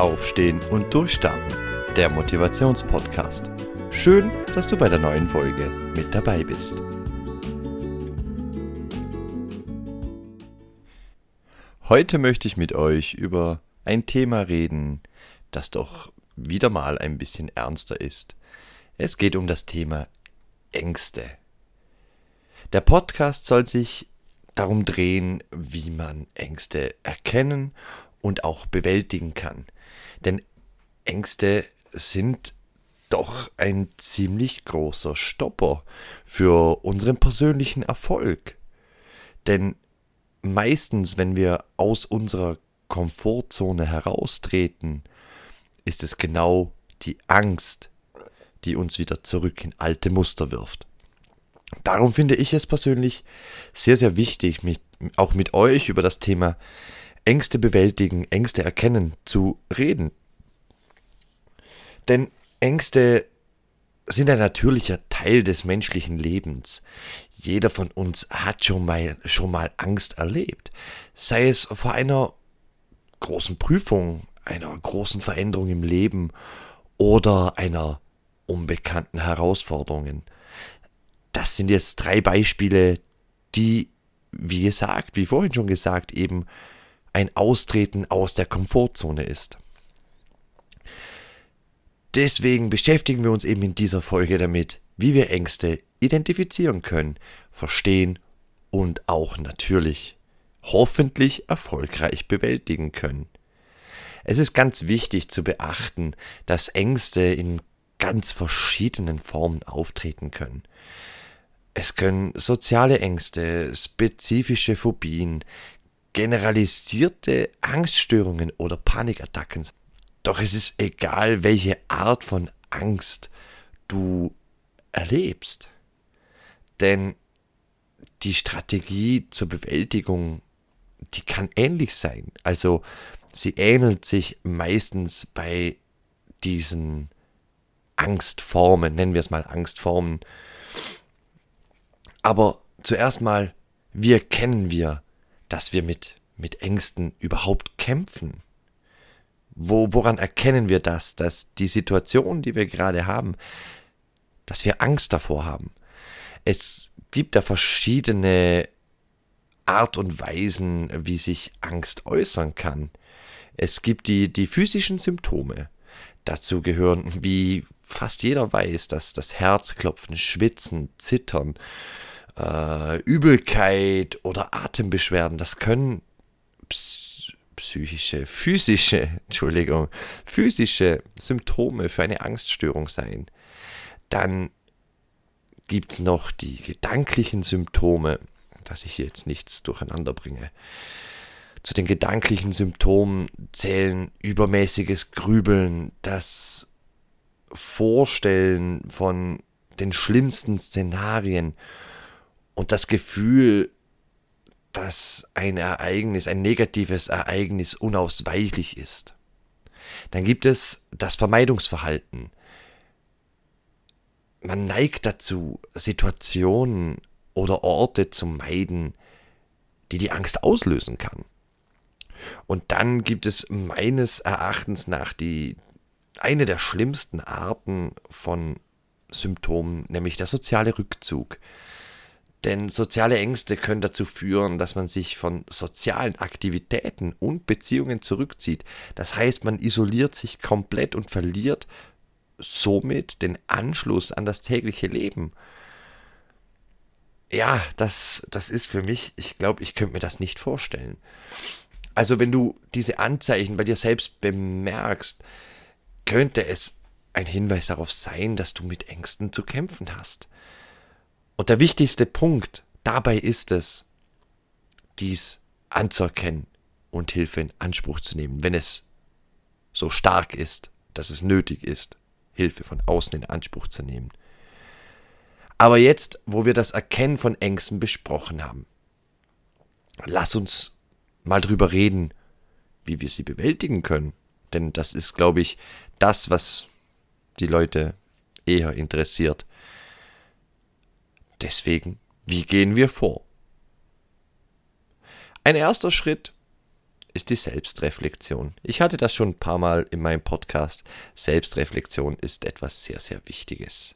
Aufstehen und Durchstarten, der Motivationspodcast. Schön, dass du bei der neuen Folge mit dabei bist. Heute möchte ich mit euch über ein Thema reden, das doch wieder mal ein bisschen ernster ist. Es geht um das Thema Ängste. Der Podcast soll sich darum drehen, wie man Ängste erkennen und auch bewältigen kann. Denn Ängste sind doch ein ziemlich großer Stopper für unseren persönlichen Erfolg. Denn meistens, wenn wir aus unserer Komfortzone heraustreten, ist es genau die Angst, die uns wieder zurück in alte Muster wirft. Darum finde ich es persönlich sehr, sehr wichtig, mich auch mit euch über das Thema Ängste bewältigen, Ängste erkennen zu reden. Denn Ängste sind ein natürlicher Teil des menschlichen Lebens. Jeder von uns hat schon mal, schon mal Angst erlebt. Sei es vor einer großen Prüfung, einer großen Veränderung im Leben oder einer unbekannten Herausforderungen. Das sind jetzt drei Beispiele, die, wie gesagt, wie vorhin schon gesagt, eben ein Austreten aus der Komfortzone ist. Deswegen beschäftigen wir uns eben in dieser Folge damit, wie wir Ängste identifizieren können, verstehen und auch natürlich hoffentlich erfolgreich bewältigen können. Es ist ganz wichtig zu beachten, dass Ängste in ganz verschiedenen Formen auftreten können. Es können soziale Ängste, spezifische Phobien, generalisierte Angststörungen oder Panikattacken. Doch es ist egal, welche Art von Angst du erlebst. Denn die Strategie zur Bewältigung, die kann ähnlich sein. Also sie ähnelt sich meistens bei diesen Angstformen, nennen wir es mal Angstformen. Aber zuerst mal, wie erkennen wir dass wir mit, mit Ängsten überhaupt kämpfen? Wo, woran erkennen wir das, dass die Situation, die wir gerade haben, dass wir Angst davor haben? Es gibt da verschiedene Art und Weisen, wie sich Angst äußern kann. Es gibt die, die physischen Symptome. Dazu gehören, wie fast jeder weiß, dass das Herzklopfen, Schwitzen, Zittern, äh, Übelkeit oder Atembeschwerden, das können psychische, physische, Entschuldigung, physische Symptome für eine Angststörung sein. Dann gibt es noch die gedanklichen Symptome, dass ich hier jetzt nichts durcheinander bringe. Zu den gedanklichen Symptomen zählen übermäßiges Grübeln, das Vorstellen von den schlimmsten Szenarien und das Gefühl, dass ein Ereignis, ein negatives Ereignis unausweichlich ist. Dann gibt es das Vermeidungsverhalten. Man neigt dazu, Situationen oder Orte zu meiden, die die Angst auslösen kann. Und dann gibt es meines Erachtens nach die eine der schlimmsten Arten von Symptomen, nämlich der soziale Rückzug. Denn soziale Ängste können dazu führen, dass man sich von sozialen Aktivitäten und Beziehungen zurückzieht. Das heißt, man isoliert sich komplett und verliert somit den Anschluss an das tägliche Leben. Ja, das, das ist für mich, ich glaube, ich könnte mir das nicht vorstellen. Also wenn du diese Anzeichen bei dir selbst bemerkst, könnte es ein Hinweis darauf sein, dass du mit Ängsten zu kämpfen hast. Und der wichtigste Punkt dabei ist es, dies anzuerkennen und Hilfe in Anspruch zu nehmen, wenn es so stark ist, dass es nötig ist, Hilfe von außen in Anspruch zu nehmen. Aber jetzt, wo wir das Erkennen von Ängsten besprochen haben, lass uns mal drüber reden, wie wir sie bewältigen können. Denn das ist, glaube ich, das, was die Leute eher interessiert. Deswegen, wie gehen wir vor? Ein erster Schritt ist die Selbstreflexion. Ich hatte das schon ein paar Mal in meinem Podcast. Selbstreflexion ist etwas sehr, sehr Wichtiges.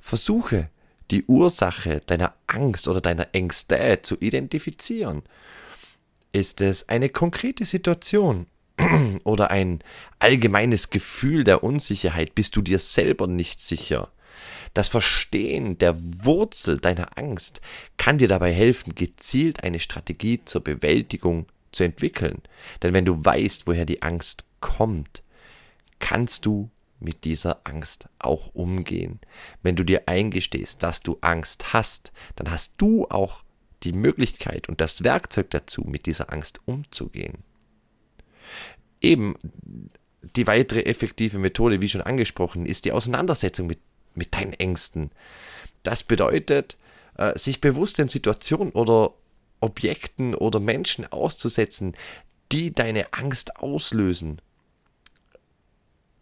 Versuche die Ursache deiner Angst oder deiner Ängste zu identifizieren. Ist es eine konkrete Situation oder ein allgemeines Gefühl der Unsicherheit? Bist du dir selber nicht sicher? Das Verstehen der Wurzel deiner Angst kann dir dabei helfen, gezielt eine Strategie zur Bewältigung zu entwickeln. Denn wenn du weißt, woher die Angst kommt, kannst du mit dieser Angst auch umgehen. Wenn du dir eingestehst, dass du Angst hast, dann hast du auch die Möglichkeit und das Werkzeug dazu, mit dieser Angst umzugehen. Eben die weitere effektive Methode, wie schon angesprochen, ist die Auseinandersetzung mit, mit deinen Ängsten. Das bedeutet, äh, sich bewusst in Situationen oder Objekten oder Menschen auszusetzen, die deine Angst auslösen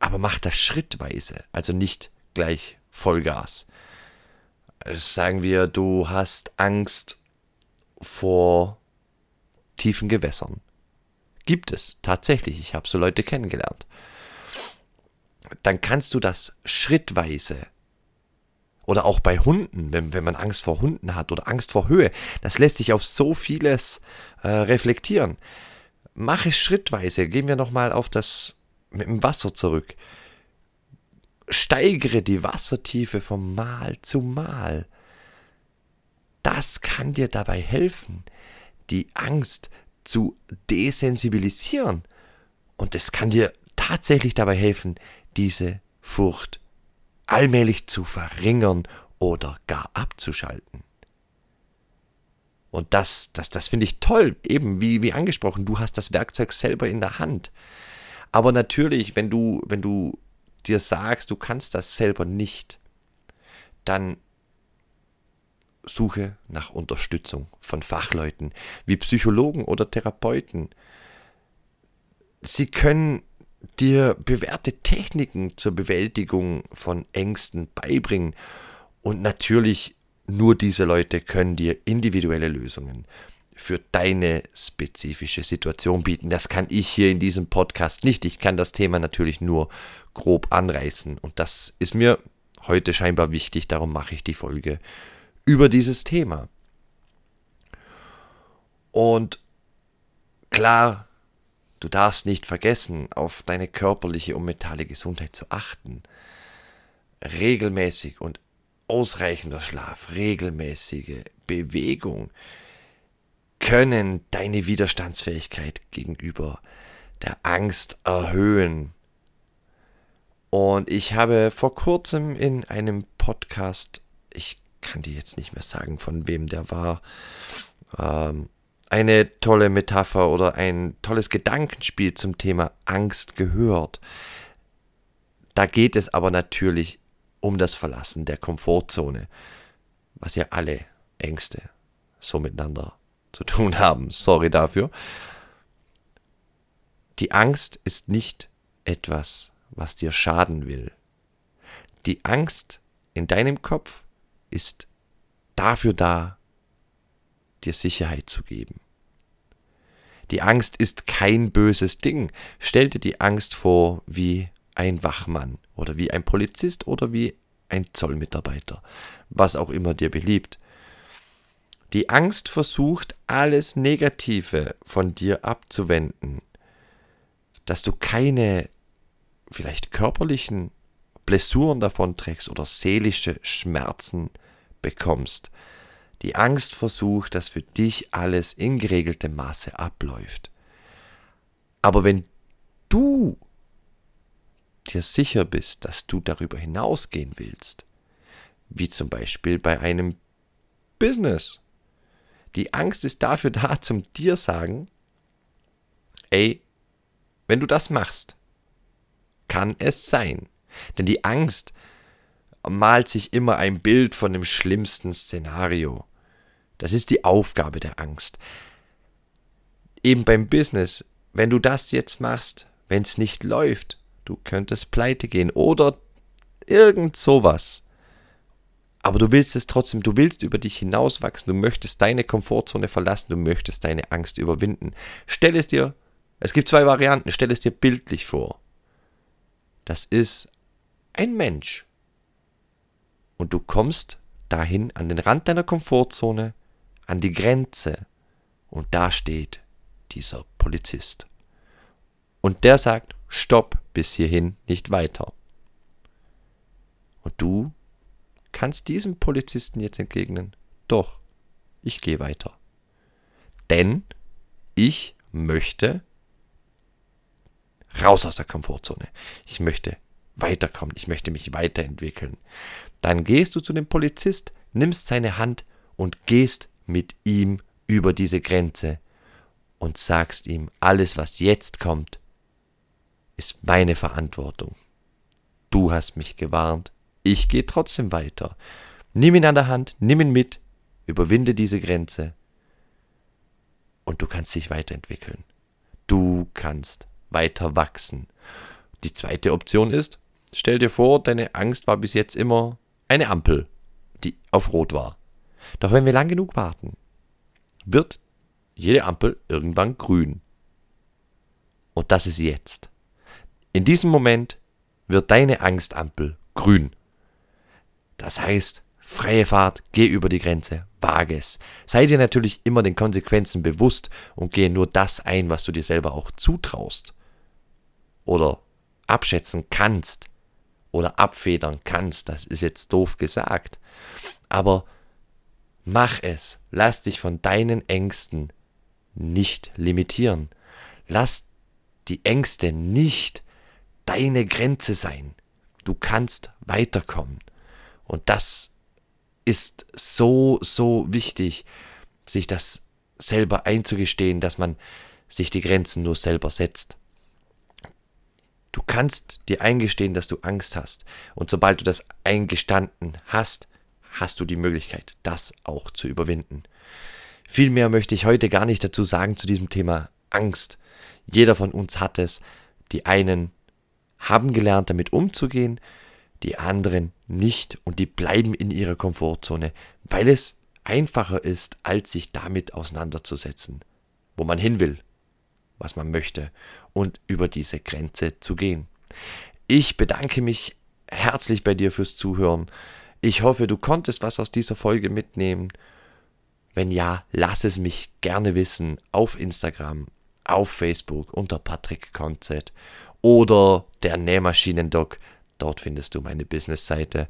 aber mach das schrittweise, also nicht gleich Vollgas. Sagen wir, du hast Angst vor tiefen Gewässern. Gibt es tatsächlich, ich habe so Leute kennengelernt. Dann kannst du das schrittweise oder auch bei Hunden, wenn, wenn man Angst vor Hunden hat oder Angst vor Höhe, das lässt sich auf so vieles äh, reflektieren. Mach es schrittweise. Gehen wir nochmal auf das mit dem Wasser zurück. Steigere die Wassertiefe von Mal zu Mal. Das kann dir dabei helfen, die Angst zu desensibilisieren. Und es kann dir tatsächlich dabei helfen, diese Furcht allmählich zu verringern oder gar abzuschalten. Und das, das, das finde ich toll, eben wie, wie angesprochen, du hast das Werkzeug selber in der Hand. Aber natürlich, wenn du, wenn du dir sagst, du kannst das selber nicht, dann suche nach Unterstützung von Fachleuten wie Psychologen oder Therapeuten. Sie können dir bewährte Techniken zur Bewältigung von Ängsten beibringen und natürlich nur diese Leute können dir individuelle Lösungen für deine spezifische Situation bieten. Das kann ich hier in diesem Podcast nicht. Ich kann das Thema natürlich nur grob anreißen. Und das ist mir heute scheinbar wichtig. Darum mache ich die Folge über dieses Thema. Und klar, du darfst nicht vergessen, auf deine körperliche und mentale Gesundheit zu achten. Regelmäßig und ausreichender Schlaf, regelmäßige Bewegung, können deine Widerstandsfähigkeit gegenüber der Angst erhöhen. Und ich habe vor kurzem in einem Podcast, ich kann dir jetzt nicht mehr sagen, von wem der war, ähm, eine tolle Metapher oder ein tolles Gedankenspiel zum Thema Angst gehört. Da geht es aber natürlich um das Verlassen der Komfortzone, was ja alle Ängste so miteinander zu tun haben. Sorry dafür. Die Angst ist nicht etwas, was dir schaden will. Die Angst in deinem Kopf ist dafür da, dir Sicherheit zu geben. Die Angst ist kein böses Ding. Stell dir die Angst vor wie ein Wachmann oder wie ein Polizist oder wie ein Zollmitarbeiter, was auch immer dir beliebt. Die Angst versucht, alles Negative von dir abzuwenden, dass du keine vielleicht körperlichen Blessuren davon trägst oder seelische Schmerzen bekommst. Die Angst versucht, dass für dich alles in geregeltem Maße abläuft. Aber wenn du dir sicher bist, dass du darüber hinausgehen willst, wie zum Beispiel bei einem Business, die Angst ist dafür da, zum dir sagen, ey, wenn du das machst, kann es sein. Denn die Angst malt sich immer ein Bild von dem schlimmsten Szenario. Das ist die Aufgabe der Angst. Eben beim Business, wenn du das jetzt machst, wenn es nicht läuft, du könntest pleite gehen oder irgend sowas. Aber du willst es trotzdem, du willst über dich hinauswachsen, du möchtest deine Komfortzone verlassen, du möchtest deine Angst überwinden. Stell es dir Es gibt zwei Varianten, stell es dir bildlich vor. Das ist ein Mensch. Und du kommst dahin an den Rand deiner Komfortzone, an die Grenze. Und da steht dieser Polizist. Und der sagt, stopp, bis hierhin, nicht weiter. Und du kannst diesem Polizisten jetzt entgegnen, doch, ich gehe weiter. Denn ich möchte raus aus der Komfortzone. Ich möchte weiterkommen, ich möchte mich weiterentwickeln. Dann gehst du zu dem Polizist, nimmst seine Hand und gehst mit ihm über diese Grenze und sagst ihm, alles, was jetzt kommt, ist meine Verantwortung. Du hast mich gewarnt, ich gehe trotzdem weiter. Nimm ihn an der Hand, nimm ihn mit, überwinde diese Grenze und du kannst dich weiterentwickeln. Du kannst weiter wachsen. Die zweite Option ist, stell dir vor, deine Angst war bis jetzt immer eine Ampel, die auf Rot war. Doch wenn wir lang genug warten, wird jede Ampel irgendwann grün. Und das ist jetzt. In diesem Moment wird deine Angstampel grün. Das heißt, freie Fahrt, geh über die Grenze, wage es. Sei dir natürlich immer den Konsequenzen bewusst und gehe nur das ein, was du dir selber auch zutraust. Oder abschätzen kannst. Oder abfedern kannst. Das ist jetzt doof gesagt. Aber mach es. Lass dich von deinen Ängsten nicht limitieren. Lass die Ängste nicht deine Grenze sein. Du kannst weiterkommen. Und das ist so, so wichtig, sich das selber einzugestehen, dass man sich die Grenzen nur selber setzt. Du kannst dir eingestehen, dass du Angst hast. Und sobald du das eingestanden hast, hast du die Möglichkeit, das auch zu überwinden. Viel mehr möchte ich heute gar nicht dazu sagen zu diesem Thema Angst. Jeder von uns hat es. Die einen haben gelernt, damit umzugehen, die anderen nicht und die bleiben in ihrer Komfortzone, weil es einfacher ist, als sich damit auseinanderzusetzen, wo man hin will, was man möchte und über diese Grenze zu gehen. Ich bedanke mich herzlich bei dir fürs Zuhören. Ich hoffe, du konntest was aus dieser Folge mitnehmen. Wenn ja, lass es mich gerne wissen auf Instagram, auf Facebook unter Patrick Konzett oder der Nähmaschinendoc. Dort findest du meine Businessseite.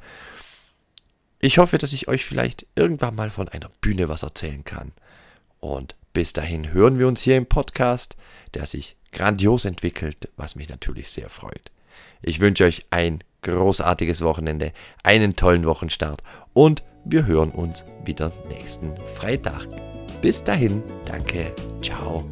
Ich hoffe, dass ich euch vielleicht irgendwann mal von einer Bühne was erzählen kann. Und bis dahin hören wir uns hier im Podcast, der sich grandios entwickelt, was mich natürlich sehr freut. Ich wünsche euch ein großartiges Wochenende, einen tollen Wochenstart und wir hören uns wieder nächsten Freitag. Bis dahin, danke, ciao.